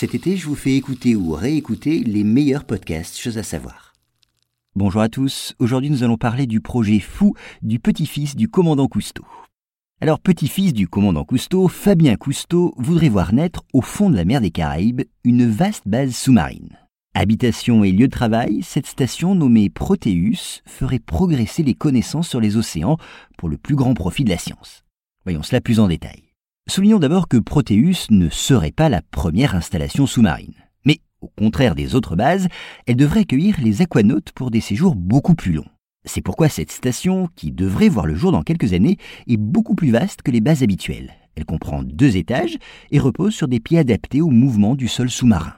Cet été, je vous fais écouter ou réécouter les meilleurs podcasts, choses à savoir. Bonjour à tous, aujourd'hui nous allons parler du projet fou du petit-fils du commandant Cousteau. Alors, petit-fils du commandant Cousteau, Fabien Cousteau voudrait voir naître au fond de la mer des Caraïbes une vaste base sous-marine. Habitation et lieu de travail, cette station nommée Proteus ferait progresser les connaissances sur les océans pour le plus grand profit de la science. Voyons cela plus en détail. Soulignons d'abord que Proteus ne serait pas la première installation sous-marine. Mais, au contraire des autres bases, elle devrait accueillir les aquanautes pour des séjours beaucoup plus longs. C'est pourquoi cette station, qui devrait voir le jour dans quelques années, est beaucoup plus vaste que les bases habituelles. Elle comprend deux étages et repose sur des pieds adaptés au mouvement du sol sous-marin.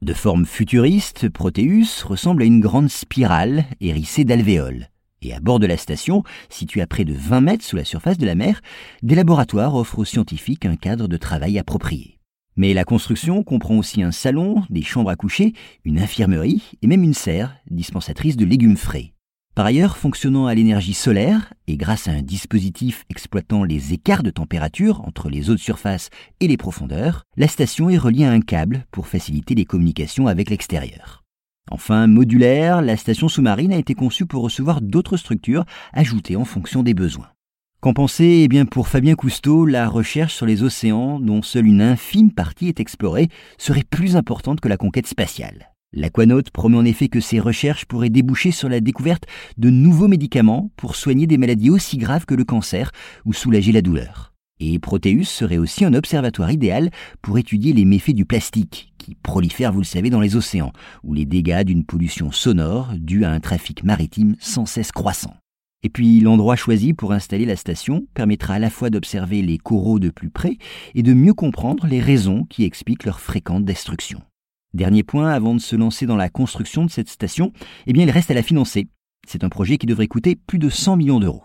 De forme futuriste, Proteus ressemble à une grande spirale hérissée d'alvéoles. Et à bord de la station, située à près de 20 mètres sous la surface de la mer, des laboratoires offrent aux scientifiques un cadre de travail approprié. Mais la construction comprend aussi un salon, des chambres à coucher, une infirmerie et même une serre, dispensatrice de légumes frais. Par ailleurs, fonctionnant à l'énergie solaire et grâce à un dispositif exploitant les écarts de température entre les eaux de surface et les profondeurs, la station est reliée à un câble pour faciliter les communications avec l'extérieur. Enfin, modulaire, la station sous-marine a été conçue pour recevoir d'autres structures ajoutées en fonction des besoins. Qu'en penser? Eh bien, pour Fabien Cousteau, la recherche sur les océans, dont seule une infime partie est explorée, serait plus importante que la conquête spatiale. L'aquanaute promet en effet que ces recherches pourraient déboucher sur la découverte de nouveaux médicaments pour soigner des maladies aussi graves que le cancer ou soulager la douleur. Et Proteus serait aussi un observatoire idéal pour étudier les méfaits du plastique, qui prolifère, vous le savez, dans les océans, ou les dégâts d'une pollution sonore due à un trafic maritime sans cesse croissant. Et puis l'endroit choisi pour installer la station permettra à la fois d'observer les coraux de plus près et de mieux comprendre les raisons qui expliquent leur fréquente destruction. Dernier point, avant de se lancer dans la construction de cette station, eh bien il reste à la financer. C'est un projet qui devrait coûter plus de 100 millions d'euros.